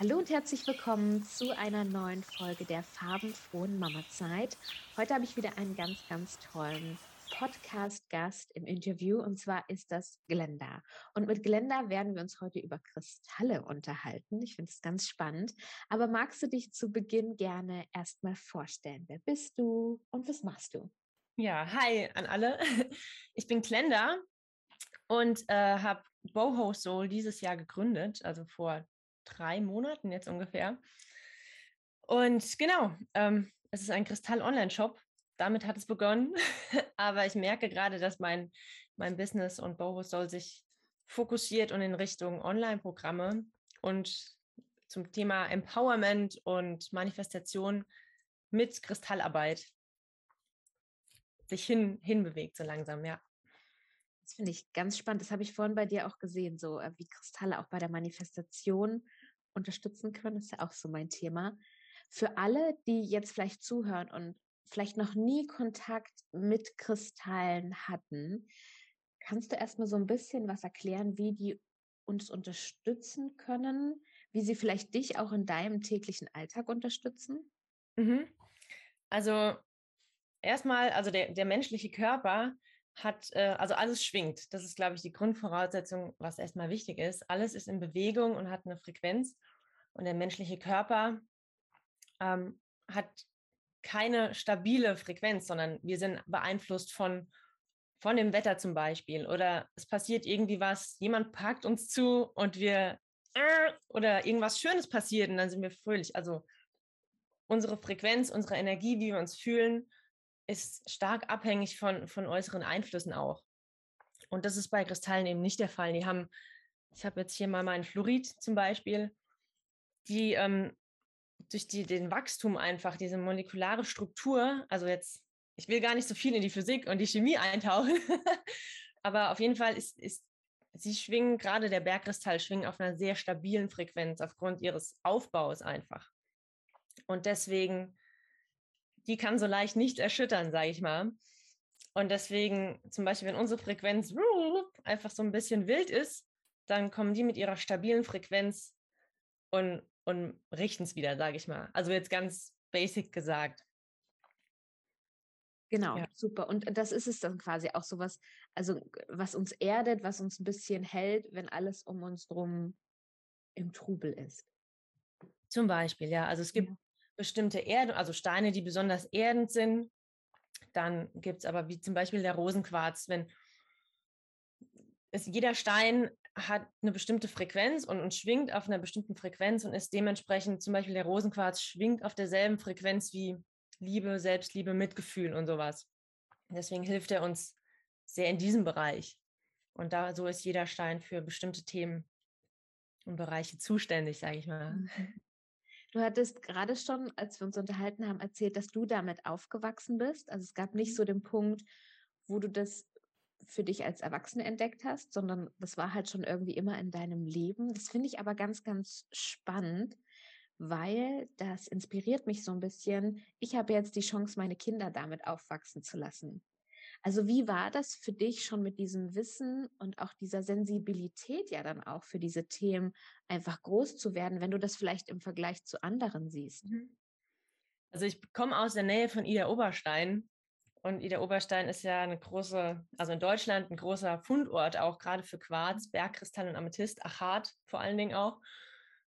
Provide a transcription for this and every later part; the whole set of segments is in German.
Hallo und herzlich willkommen zu einer neuen Folge der farbenfrohen Mama-Zeit. Heute habe ich wieder einen ganz, ganz tollen Podcast-Gast im Interview und zwar ist das Glenda. Und mit Glenda werden wir uns heute über Kristalle unterhalten. Ich finde es ganz spannend. Aber magst du dich zu Beginn gerne erstmal vorstellen? Wer bist du und was machst du? Ja, hi an alle. Ich bin Glenda und äh, habe Boho Soul dieses Jahr gegründet, also vor drei Monaten jetzt ungefähr. Und genau, ähm, es ist ein Kristall-Online-Shop. Damit hat es begonnen. Aber ich merke gerade, dass mein, mein Business und Boho soll sich fokussiert und in Richtung Online-Programme und zum Thema Empowerment und Manifestation mit Kristallarbeit sich hin, hinbewegt, so langsam, ja. Das finde ich ganz spannend. Das habe ich vorhin bei dir auch gesehen, so äh, wie Kristalle auch bei der Manifestation unterstützen können. Ist ja auch so mein Thema. Für alle, die jetzt vielleicht zuhören und vielleicht noch nie Kontakt mit Kristallen hatten, kannst du erstmal so ein bisschen was erklären, wie die uns unterstützen können, wie sie vielleicht dich auch in deinem täglichen Alltag unterstützen? Mhm. Also erstmal, also der, der menschliche Körper hat, äh, also alles schwingt. Das ist, glaube ich, die Grundvoraussetzung, was erstmal wichtig ist. Alles ist in Bewegung und hat eine Frequenz. Und der menschliche Körper ähm, hat keine stabile Frequenz, sondern wir sind beeinflusst von, von dem Wetter zum Beispiel. Oder es passiert irgendwie was, jemand packt uns zu und wir äh, oder irgendwas Schönes passiert und dann sind wir fröhlich. Also unsere Frequenz, unsere Energie, wie wir uns fühlen, ist stark abhängig von, von äußeren Einflüssen auch. Und das ist bei Kristallen eben nicht der Fall. Die haben, ich habe jetzt hier mal meinen Fluorid zum Beispiel, die ähm, durch die, den Wachstum einfach, diese molekulare Struktur, also jetzt, ich will gar nicht so viel in die Physik und die Chemie eintauchen, aber auf jeden Fall ist, ist sie schwingen, gerade der Bergkristall schwingen auf einer sehr stabilen Frequenz aufgrund ihres Aufbaus einfach. Und deswegen die kann so leicht nicht erschüttern, sage ich mal. Und deswegen, zum Beispiel, wenn unsere Frequenz einfach so ein bisschen wild ist, dann kommen die mit ihrer stabilen Frequenz und, und richten es wieder, sage ich mal. Also jetzt ganz basic gesagt. Genau, ja. super. Und das ist es dann quasi auch so was, also was uns erdet, was uns ein bisschen hält, wenn alles um uns drum im Trubel ist. Zum Beispiel, ja. Also es gibt ja bestimmte Erden, also Steine, die besonders erdend sind. Dann gibt es aber wie zum Beispiel der Rosenquarz, wenn es, jeder Stein hat eine bestimmte Frequenz und, und schwingt auf einer bestimmten Frequenz und ist dementsprechend zum Beispiel der Rosenquarz schwingt auf derselben Frequenz wie Liebe, Selbstliebe, Mitgefühl und sowas. Deswegen hilft er uns sehr in diesem Bereich. Und da so ist jeder Stein für bestimmte Themen und Bereiche zuständig, sage ich mal. Du hattest gerade schon, als wir uns unterhalten haben, erzählt, dass du damit aufgewachsen bist. Also es gab nicht mhm. so den Punkt, wo du das für dich als Erwachsene entdeckt hast, sondern das war halt schon irgendwie immer in deinem Leben. Das finde ich aber ganz, ganz spannend, weil das inspiriert mich so ein bisschen. Ich habe jetzt die Chance, meine Kinder damit aufwachsen zu lassen. Also wie war das für dich schon mit diesem Wissen und auch dieser Sensibilität ja dann auch für diese Themen einfach groß zu werden, wenn du das vielleicht im Vergleich zu anderen siehst? Mhm. Also ich komme aus der Nähe von Ida Oberstein und Ida Oberstein ist ja eine große, also in Deutschland ein großer Fundort auch gerade für Quarz, mhm. Bergkristall und Amethyst, Achat vor allen Dingen auch.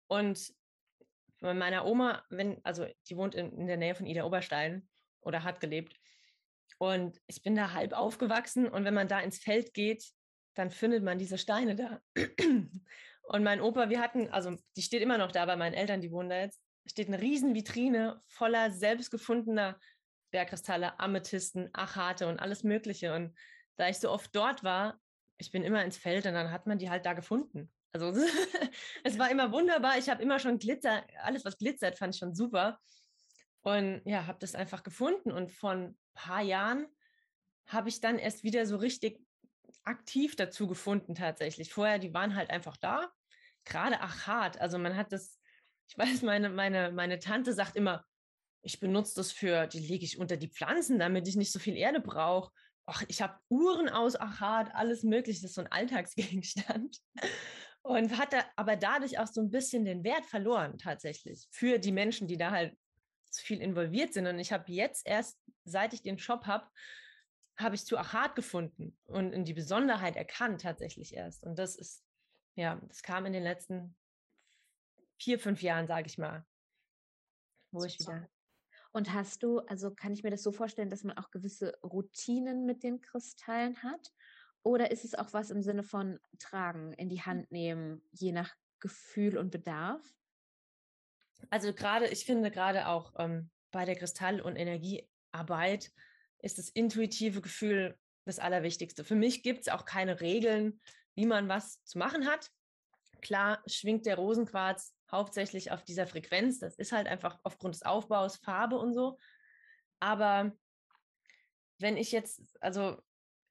Und bei meiner Oma, wenn, also die wohnt in, in der Nähe von Ida Oberstein oder hat gelebt. Und ich bin da halb aufgewachsen und wenn man da ins Feld geht, dann findet man diese Steine da. Und mein Opa, wir hatten, also die steht immer noch da bei meinen Eltern, die wohnen da jetzt, steht eine riesen Vitrine voller selbstgefundener Bergkristalle, Amethysten, Achate und alles Mögliche. Und da ich so oft dort war, ich bin immer ins Feld und dann hat man die halt da gefunden. Also es war immer wunderbar. Ich habe immer schon Glitzer, alles was glitzert, fand ich schon super. Und ja, habe das einfach gefunden. Und von paar Jahren habe ich dann erst wieder so richtig aktiv dazu gefunden tatsächlich. Vorher, die waren halt einfach da. Gerade Achat, also man hat das, ich weiß, meine, meine, meine Tante sagt immer, ich benutze das für, die lege ich unter die Pflanzen, damit ich nicht so viel Erde brauche. Ach, ich habe Uhren aus Achat, alles mögliche, das ist so ein Alltagsgegenstand. Und hat da aber dadurch auch so ein bisschen den Wert verloren, tatsächlich, für die Menschen, die da halt viel involviert sind. Und ich habe jetzt erst, seit ich den Shop habe, habe ich zu Achat gefunden und in die Besonderheit erkannt, tatsächlich erst. Und das ist, ja, das kam in den letzten vier, fünf Jahren, sage ich mal, wo ich wieder. Und hast du, also kann ich mir das so vorstellen, dass man auch gewisse Routinen mit den Kristallen hat? Oder ist es auch was im Sinne von tragen, in die Hand nehmen, je nach Gefühl und Bedarf? Also gerade, ich finde gerade auch ähm, bei der Kristall- und Energiearbeit ist das intuitive Gefühl das Allerwichtigste. Für mich gibt es auch keine Regeln, wie man was zu machen hat. Klar schwingt der Rosenquarz hauptsächlich auf dieser Frequenz. Das ist halt einfach aufgrund des Aufbaus, Farbe und so. Aber wenn ich jetzt, also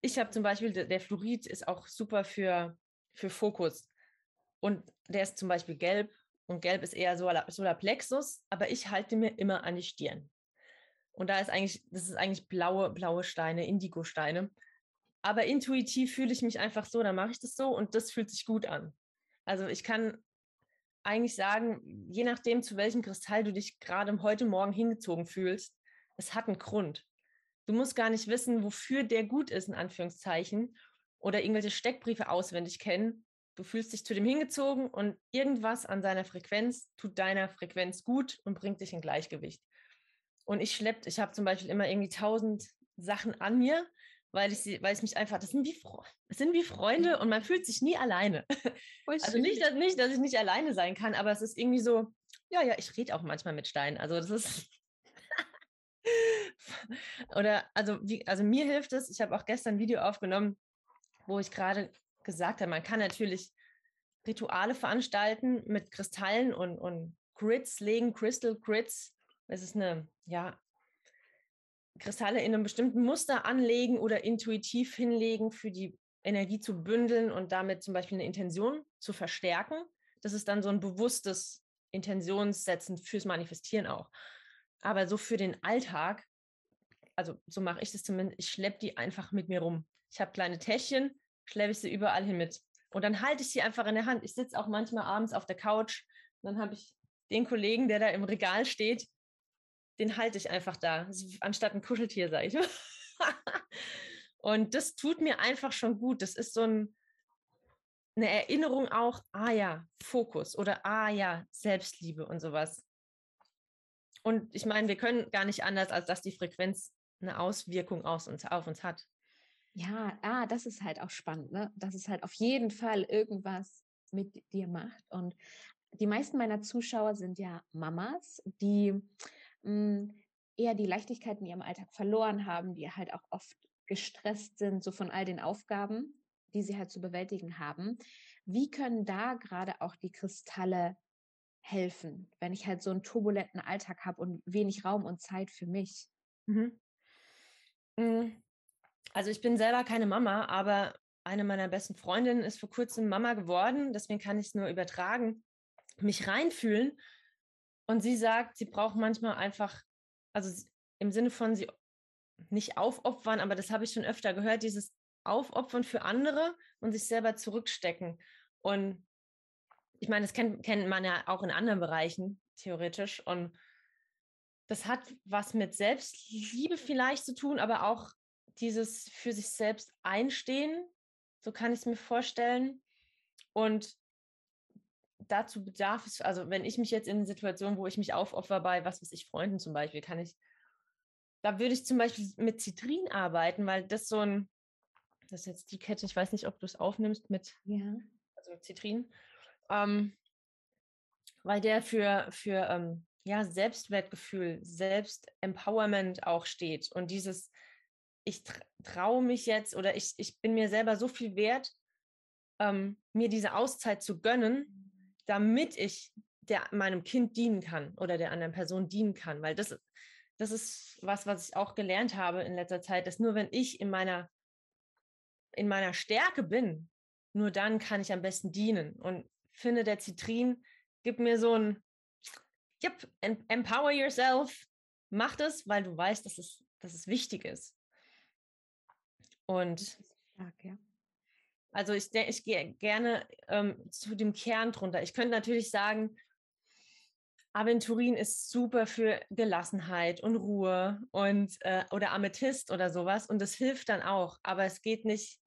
ich habe zum Beispiel, der Fluorid ist auch super für, für Fokus. Und der ist zum Beispiel gelb und gelb ist eher Solarplexus, aber ich halte mir immer an die Stirn. Und da ist eigentlich, das ist eigentlich blaue, blaue Steine, Indigo-Steine. Aber intuitiv fühle ich mich einfach so, dann mache ich das so und das fühlt sich gut an. Also ich kann eigentlich sagen, je nachdem, zu welchem Kristall du dich gerade heute Morgen hingezogen fühlst, es hat einen Grund. Du musst gar nicht wissen, wofür der gut ist, in Anführungszeichen, oder irgendwelche Steckbriefe auswendig kennen. Du fühlst dich zu dem hingezogen und irgendwas an seiner Frequenz tut deiner Frequenz gut und bringt dich in Gleichgewicht. Und ich schlepp, ich habe zum Beispiel immer irgendwie tausend Sachen an mir, weil ich sie, weil ich mich einfach, das sind wie, das sind wie Freunde und man fühlt sich nie alleine. also nicht dass, nicht, dass ich nicht alleine sein kann, aber es ist irgendwie so, ja, ja, ich rede auch manchmal mit Steinen. Also das ist. Oder also wie, also mir hilft es, ich habe auch gestern ein Video aufgenommen, wo ich gerade gesagt habe, man kann natürlich Rituale veranstalten mit Kristallen und, und Grids legen, Crystal Grids es ist eine, ja, Kristalle in einem bestimmten Muster anlegen oder intuitiv hinlegen, für die Energie zu bündeln und damit zum Beispiel eine Intention zu verstärken. Das ist dann so ein bewusstes Intentionssetzen fürs Manifestieren auch. Aber so für den Alltag, also so mache ich das zumindest, ich schleppe die einfach mit mir rum. Ich habe kleine Täschchen, schleppe ich sie überall hin mit. Und dann halte ich sie einfach in der Hand. Ich sitze auch manchmal abends auf der Couch. Dann habe ich den Kollegen, der da im Regal steht, den halte ich einfach da, anstatt ein Kuscheltier, sage ich. und das tut mir einfach schon gut. Das ist so ein, eine Erinnerung auch, ah ja, Fokus oder ah ja, Selbstliebe und sowas. Und ich meine, wir können gar nicht anders, als dass die Frequenz eine Auswirkung aus uns, auf uns hat. Ja, ah, das ist halt auch spannend, ne? dass es halt auf jeden Fall irgendwas mit dir macht. Und die meisten meiner Zuschauer sind ja Mamas, die hm, eher die Leichtigkeit in ihrem Alltag verloren haben, die halt auch oft gestresst sind, so von all den Aufgaben, die sie halt zu bewältigen haben. Wie können da gerade auch die Kristalle helfen, wenn ich halt so einen turbulenten Alltag habe und wenig Raum und Zeit für mich? Mhm. Hm, also ich bin selber keine Mama, aber eine meiner besten Freundinnen ist vor kurzem Mama geworden, deswegen kann ich es nur übertragen, mich reinfühlen und sie sagt, sie braucht manchmal einfach, also im Sinne von sie nicht aufopfern, aber das habe ich schon öfter gehört, dieses Aufopfern für andere und sich selber zurückstecken. Und ich meine, das kennt, kennt man ja auch in anderen Bereichen, theoretisch. Und das hat was mit Selbstliebe vielleicht zu tun, aber auch dieses für sich selbst einstehen, so kann ich es mir vorstellen. Und dazu bedarf es, also wenn ich mich jetzt in Situationen, wo ich mich aufopfer bei, was weiß ich, Freunden zum Beispiel, kann ich, da würde ich zum Beispiel mit Zitrin arbeiten, weil das so ein, das ist jetzt die Kette, ich weiß nicht, ob du es aufnimmst mit, ja. also Zitrin, ähm, weil der für, für ähm, ja, Selbstwertgefühl, Selbstempowerment auch steht und dieses, ich traue mich jetzt oder ich, ich bin mir selber so viel wert, ähm, mir diese Auszeit zu gönnen, damit ich der, meinem Kind dienen kann oder der anderen Person dienen kann. Weil das, das ist was, was ich auch gelernt habe in letzter Zeit, dass nur wenn ich in meiner, in meiner Stärke bin, nur dann kann ich am besten dienen. Und finde, der Zitrin gibt mir so ein, yep, empower yourself, mach das, weil du weißt, dass es, dass es wichtig ist. Und stark, ja. Also ich, ich gehe gerne ähm, zu dem Kern drunter. Ich könnte natürlich sagen, Aventurin ist super für Gelassenheit und Ruhe und äh, oder Amethyst oder sowas und das hilft dann auch, aber es geht nicht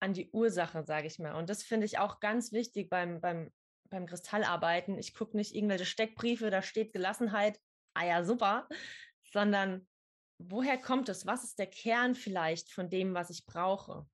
an die Ursache, sage ich mal. Und das finde ich auch ganz wichtig beim, beim, beim Kristallarbeiten. Ich gucke nicht irgendwelche Steckbriefe, da steht Gelassenheit, ah ja, super, sondern woher kommt es? Was ist der Kern vielleicht von dem, was ich brauche?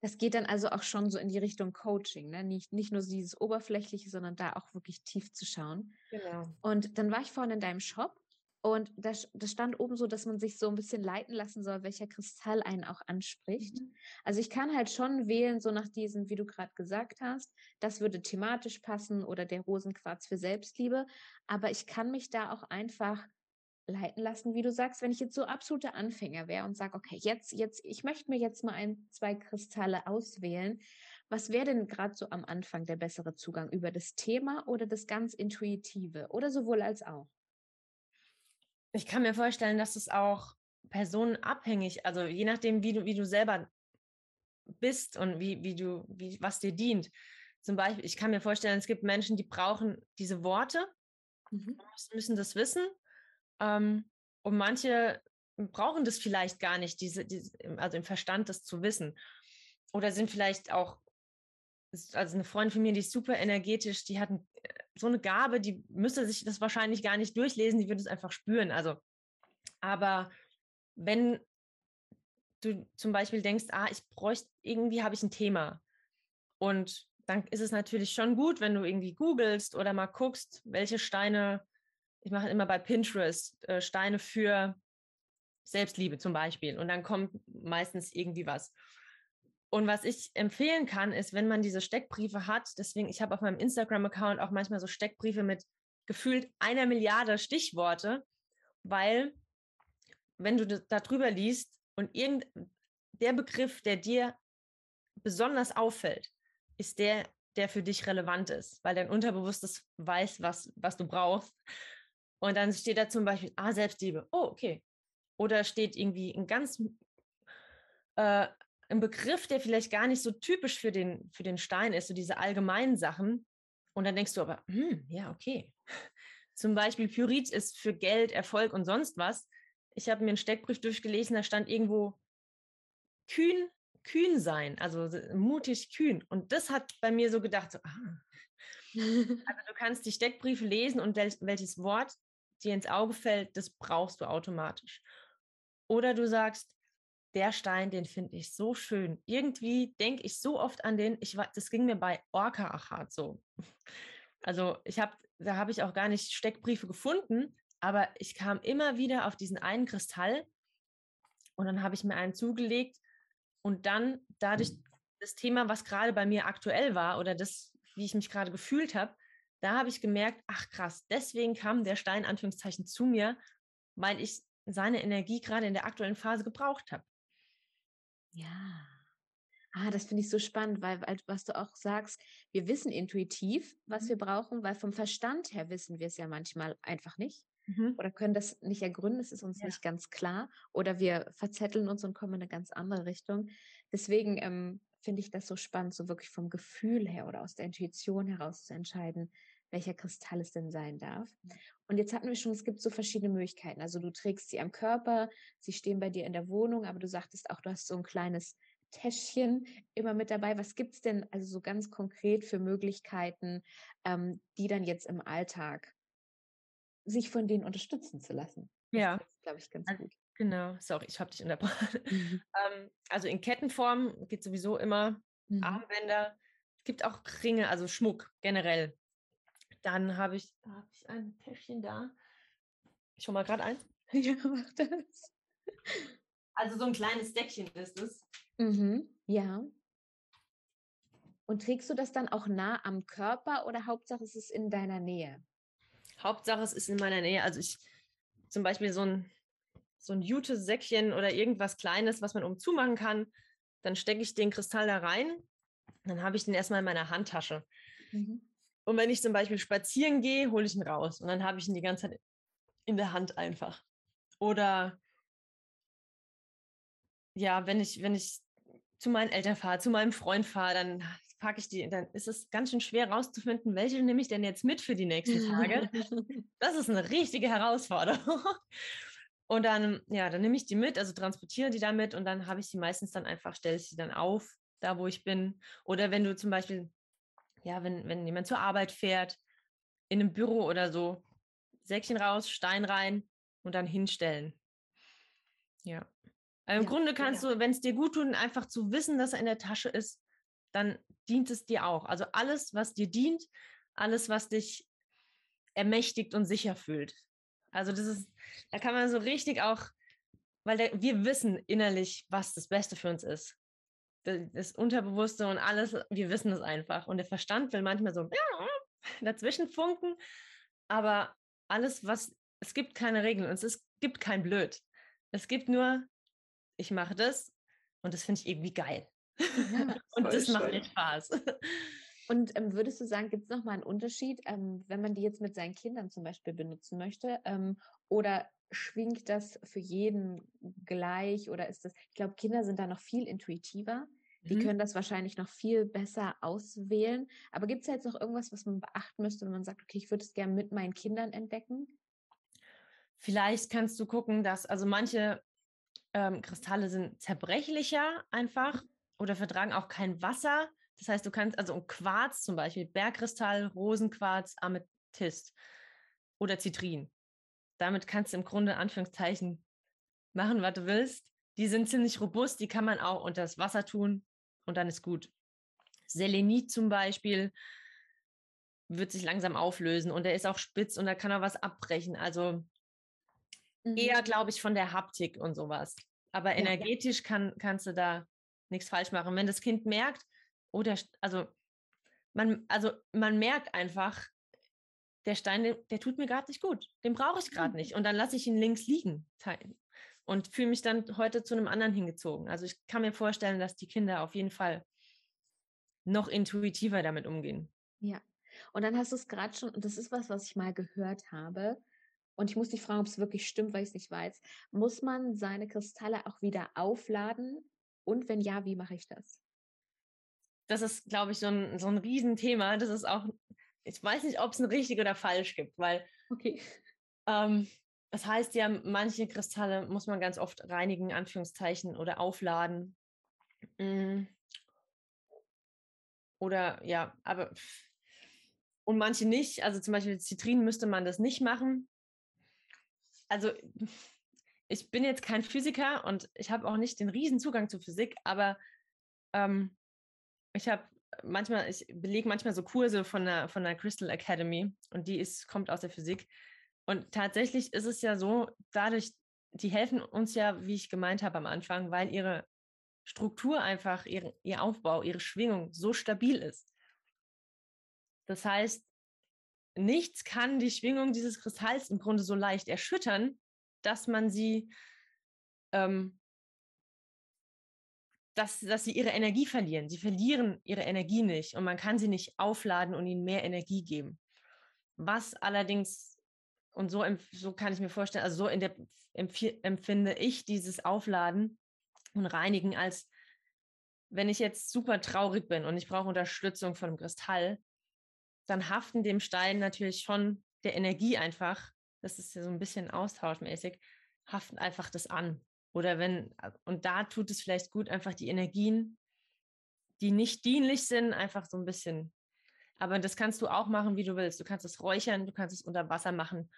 Das geht dann also auch schon so in die Richtung Coaching, ne? nicht, nicht nur dieses Oberflächliche, sondern da auch wirklich tief zu schauen. Genau. Und dann war ich vorhin in deinem Shop und da, da stand oben so, dass man sich so ein bisschen leiten lassen soll, welcher Kristall einen auch anspricht. Mhm. Also ich kann halt schon wählen, so nach diesem, wie du gerade gesagt hast, das würde thematisch passen oder der Rosenquarz für Selbstliebe. Aber ich kann mich da auch einfach leiten lassen, wie du sagst, wenn ich jetzt so absoluter Anfänger wäre und sage, okay, jetzt, jetzt, ich möchte mir jetzt mal ein, zwei Kristalle auswählen. Was wäre denn gerade so am Anfang der bessere Zugang über das Thema oder das ganz Intuitive oder sowohl als auch? Ich kann mir vorstellen, dass es auch personenabhängig, also je nachdem, wie du, wie du selber bist und wie, wie du, wie, was dir dient. Zum Beispiel, ich kann mir vorstellen, es gibt Menschen, die brauchen diese Worte, mhm. müssen das wissen ähm, und manche brauchen das vielleicht gar nicht, diese, diese, also im Verstand das zu wissen. Oder sind vielleicht auch, also eine Freundin von mir, die ist super energetisch, die hat äh, so eine Gabe, die müsste sich das wahrscheinlich gar nicht durchlesen, die würde es einfach spüren. Also, aber wenn du zum Beispiel denkst, ah, ich bräuchte, irgendwie habe ich ein Thema. Und dann ist es natürlich schon gut, wenn du irgendwie googelst oder mal guckst, welche Steine ich mache immer bei Pinterest äh, Steine für Selbstliebe zum Beispiel. Und dann kommt meistens irgendwie was. Und was ich empfehlen kann, ist, wenn man diese Steckbriefe hat, deswegen, ich habe auf meinem Instagram-Account auch manchmal so Steckbriefe mit gefühlt einer Milliarde Stichworte, weil wenn du da drüber liest und irgend der Begriff, der dir besonders auffällt, ist der, der für dich relevant ist, weil dein Unterbewusstes weiß, was, was du brauchst. Und dann steht da zum Beispiel, ah, Selbstliebe. Oh, okay. Oder steht irgendwie ein ganz äh, ein Begriff, der vielleicht gar nicht so typisch für den, für den Stein ist, so diese allgemeinen Sachen. Und dann denkst du aber, hm, ja, okay. Zum Beispiel Pyrit ist für Geld, Erfolg und sonst was. Ich habe mir einen Steckbrief durchgelesen, da stand irgendwo kühn, kühn sein, also mutig kühn. Und das hat bei mir so gedacht, so, ah. also du kannst die Steckbriefe lesen und welches Wort dir ins Auge fällt, das brauchst du automatisch. Oder du sagst, der Stein, den finde ich so schön. Irgendwie denke ich so oft an den, ich das ging mir bei Orca Achat so. Also ich habe, da habe ich auch gar nicht Steckbriefe gefunden, aber ich kam immer wieder auf diesen einen Kristall und dann habe ich mir einen zugelegt und dann dadurch das Thema, was gerade bei mir aktuell war oder das, wie ich mich gerade gefühlt habe, da habe ich gemerkt, ach krass, deswegen kam der Stein Anführungszeichen zu mir, weil ich seine Energie gerade in der aktuellen Phase gebraucht habe. Ja. Ah, das finde ich so spannend, weil, was du auch sagst, wir wissen intuitiv, was mhm. wir brauchen, weil vom Verstand her wissen wir es ja manchmal einfach nicht mhm. oder können das nicht ergründen, es ist uns ja. nicht ganz klar oder wir verzetteln uns und kommen in eine ganz andere Richtung. Deswegen ähm, finde ich das so spannend, so wirklich vom Gefühl her oder aus der Intuition heraus zu entscheiden, welcher Kristall es denn sein darf. Und jetzt hatten wir schon, es gibt so verschiedene Möglichkeiten. Also du trägst sie am Körper, sie stehen bei dir in der Wohnung, aber du sagtest auch, du hast so ein kleines Täschchen immer mit dabei. Was gibt es denn also so ganz konkret für Möglichkeiten, ähm, die dann jetzt im Alltag sich von denen unterstützen zu lassen? Ja. glaube ich, ganz gut. Genau, sorry, ich habe dich unterbrochen. Mhm. ähm, also in Kettenform geht sowieso immer mhm. Armbänder. Es gibt auch Ringe, also Schmuck generell. Dann habe ich, hab ich ein Täschchen da. Ich hole mal gerade eins. Ja, mach das. Also so ein kleines Deckchen ist es. Mhm, ja. Und trägst du das dann auch nah am Körper oder Hauptsache es ist in deiner Nähe? Hauptsache es ist in meiner Nähe. Also ich zum Beispiel so ein, so ein Jute-Säckchen oder irgendwas Kleines, was man umzu machen kann. Dann stecke ich den Kristall da rein. Dann habe ich den erstmal in meiner Handtasche. Mhm. Und wenn ich zum Beispiel spazieren gehe, hole ich ihn raus und dann habe ich ihn die ganze Zeit in der Hand einfach. Oder ja, wenn ich, wenn ich zu meinen Eltern fahre, zu meinem Freund fahre, dann packe ich die, dann ist es ganz schön schwer rauszufinden, welche nehme ich denn jetzt mit für die nächsten Tage. das ist eine richtige Herausforderung. Und dann, ja, dann nehme ich die mit, also transportiere die damit und dann habe ich sie meistens dann einfach, stelle ich sie dann auf, da wo ich bin. Oder wenn du zum Beispiel, ja, wenn, wenn jemand zur Arbeit fährt, in einem Büro oder so, Säckchen raus, Stein rein und dann hinstellen. Ja. Also Im ja, Grunde kannst ja. du, wenn es dir gut tut, einfach zu wissen, dass er in der Tasche ist, dann dient es dir auch. Also alles, was dir dient, alles, was dich ermächtigt und sicher fühlt. Also das ist, da kann man so richtig auch, weil der, wir wissen innerlich, was das Beste für uns ist. Das, Unterbewusste und alles, wir wissen es einfach. Und der Verstand will manchmal so dazwischen funken, aber alles, was, es gibt keine Regeln und es gibt kein Blöd. Es gibt nur, ich mache das und das finde ich irgendwie geil. Ja, und das schön. macht mir Spaß. Und ähm, würdest du sagen, gibt es nochmal einen Unterschied, ähm, wenn man die jetzt mit seinen Kindern zum Beispiel benutzen möchte? Ähm, oder schwingt das für jeden gleich? Oder ist das, ich glaube, Kinder sind da noch viel intuitiver. Die mhm. können das wahrscheinlich noch viel besser auswählen. Aber gibt es jetzt noch irgendwas, was man beachten müsste, wenn man sagt, okay, ich würde es gerne mit meinen Kindern entdecken? Vielleicht kannst du gucken, dass, also manche ähm, Kristalle sind zerbrechlicher einfach oder vertragen auch kein Wasser. Das heißt, du kannst, also um Quarz zum Beispiel, Bergkristall, Rosenquarz, Amethyst oder Zitrin. Damit kannst du im Grunde Anführungszeichen machen, was du willst. Die sind ziemlich robust, die kann man auch unter das Wasser tun und dann ist gut. Selenit zum Beispiel wird sich langsam auflösen und er ist auch spitz und da kann er was abbrechen. Also mhm. eher, glaube ich, von der Haptik und sowas. Aber ja, energetisch ja. Kann, kannst du da nichts falsch machen. Wenn das Kind merkt, oder oh, also man, also man merkt einfach, der Stein, der, der tut mir gerade nicht gut. Den brauche ich gerade mhm. nicht. Und dann lasse ich ihn links liegen und fühle mich dann heute zu einem anderen hingezogen. Also ich kann mir vorstellen, dass die Kinder auf jeden Fall noch intuitiver damit umgehen. Ja. Und dann hast du es gerade schon, und das ist was, was ich mal gehört habe. Und ich muss dich fragen, ob es wirklich stimmt, weil ich es nicht weiß. Muss man seine Kristalle auch wieder aufladen? Und wenn ja, wie mache ich das? Das ist, glaube ich, so ein, so ein Riesenthema. Das ist auch, ich weiß nicht, ob es ein richtig oder falsch gibt, weil okay. Ähm, das heißt ja, manche Kristalle muss man ganz oft reinigen, Anführungszeichen, oder aufladen. Mm. Oder ja, aber und manche nicht. Also zum Beispiel Zitrin müsste man das nicht machen. Also ich bin jetzt kein Physiker und ich habe auch nicht den riesen Zugang zur Physik, aber ähm, ich habe manchmal, ich belege manchmal so Kurse von der, von der Crystal Academy und die ist, kommt aus der Physik. Und tatsächlich ist es ja so, dadurch, die helfen uns ja, wie ich gemeint habe am Anfang, weil ihre Struktur einfach, ihre, ihr Aufbau, ihre Schwingung so stabil ist. Das heißt, nichts kann die Schwingung dieses Kristalls im Grunde so leicht erschüttern, dass man sie, ähm, dass, dass sie ihre Energie verlieren. Sie verlieren ihre Energie nicht und man kann sie nicht aufladen und ihnen mehr Energie geben. Was allerdings und so, so kann ich mir vorstellen, also so der, empfinde ich dieses Aufladen und Reinigen als, wenn ich jetzt super traurig bin und ich brauche Unterstützung von einem Kristall, dann haften dem Stein natürlich schon der Energie einfach, das ist ja so ein bisschen austauschmäßig, haften einfach das an. Oder wenn, und da tut es vielleicht gut, einfach die Energien, die nicht dienlich sind, einfach so ein bisschen aber das kannst du auch machen, wie du willst. Du kannst es räuchern, du kannst es unter Wasser machen.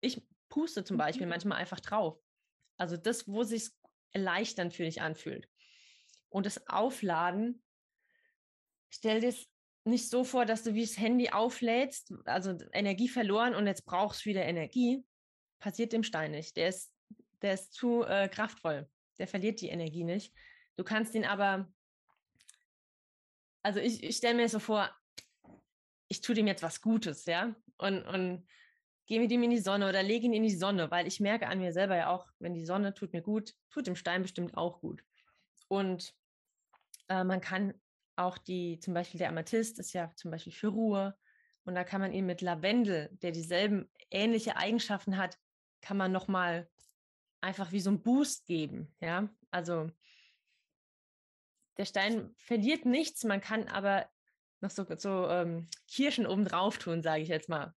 Ich puste zum Beispiel mhm. manchmal einfach drauf. Also das, wo sich erleichternd für dich anfühlt. Und das Aufladen, stell dir es nicht so vor, dass du wie das Handy auflädst, also Energie verloren und jetzt brauchst du wieder Energie. Passiert dem Stein nicht. Der ist, der ist zu äh, kraftvoll. Der verliert die Energie nicht. Du kannst ihn aber, also ich, ich stelle mir so vor, ich tue dem jetzt was Gutes, ja, und, und gehe mit ihm in die Sonne oder lege ihn in die Sonne, weil ich merke an mir selber ja auch, wenn die Sonne tut mir gut, tut dem Stein bestimmt auch gut. Und äh, man kann auch die, zum Beispiel der Amethyst ist ja zum Beispiel für Ruhe. Und da kann man ihn mit Lavendel, der dieselben ähnliche Eigenschaften hat, kann man nochmal einfach wie so ein Boost geben. Ja, also der Stein verliert nichts, man kann aber noch so, so ähm, Kirschen oben drauf tun, sage ich jetzt mal.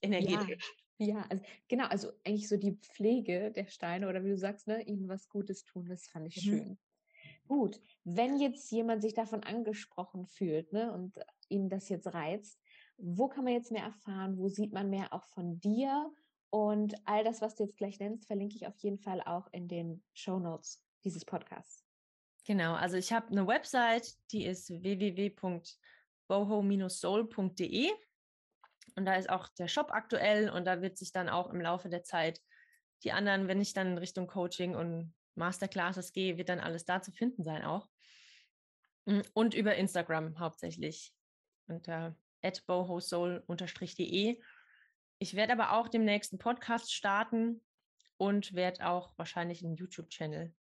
Energetisch. Ja, ja, also genau, also eigentlich so die Pflege der Steine oder wie du sagst, ne, ihnen was Gutes tun, das fand ich mhm. schön. Gut, wenn jetzt jemand sich davon angesprochen fühlt ne, und ihn das jetzt reizt, wo kann man jetzt mehr erfahren? Wo sieht man mehr auch von dir? Und all das, was du jetzt gleich nennst, verlinke ich auf jeden Fall auch in den Show Notes dieses Podcasts. Genau, also ich habe eine Website, die ist www.boho-soul.de und da ist auch der Shop aktuell und da wird sich dann auch im Laufe der Zeit die anderen, wenn ich dann in Richtung Coaching und Masterclasses gehe, wird dann alles da zu finden sein auch. Mm, und über Instagram hauptsächlich unter bohosoul-de. Ich werde aber auch dem nächsten Podcast starten und werde auch wahrscheinlich einen YouTube-Channel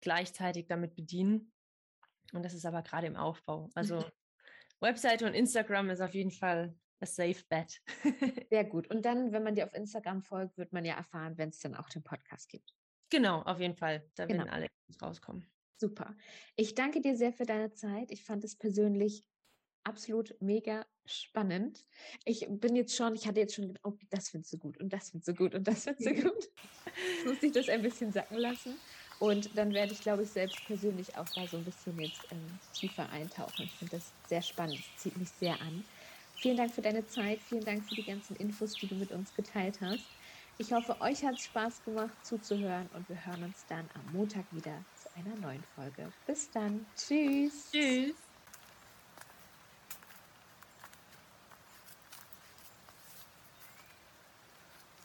gleichzeitig damit bedienen. Und das ist aber gerade im Aufbau. Also Webseite und Instagram ist auf jeden Fall a safe bet. Sehr gut. Und dann, wenn man dir auf Instagram folgt, wird man ja erfahren, wenn es dann auch den Podcast gibt. Genau, auf jeden Fall. Da genau. werden alle rauskommen. Super. Ich danke dir sehr für deine Zeit. Ich fand es persönlich absolut mega spannend. Ich bin jetzt schon, ich hatte jetzt schon gedacht, oh, das findest du gut und das findest du gut und das findest du gut. Jetzt muss ich das ein bisschen sacken lassen. Und dann werde ich, glaube ich, selbst persönlich auch da so ein bisschen jetzt ähm, tiefer eintauchen. Ich finde das sehr spannend. Es zieht mich sehr an. Vielen Dank für deine Zeit. Vielen Dank für die ganzen Infos, die du mit uns geteilt hast. Ich hoffe, euch hat es Spaß gemacht zuzuhören und wir hören uns dann am Montag wieder zu einer neuen Folge. Bis dann. Tschüss. Tschüss.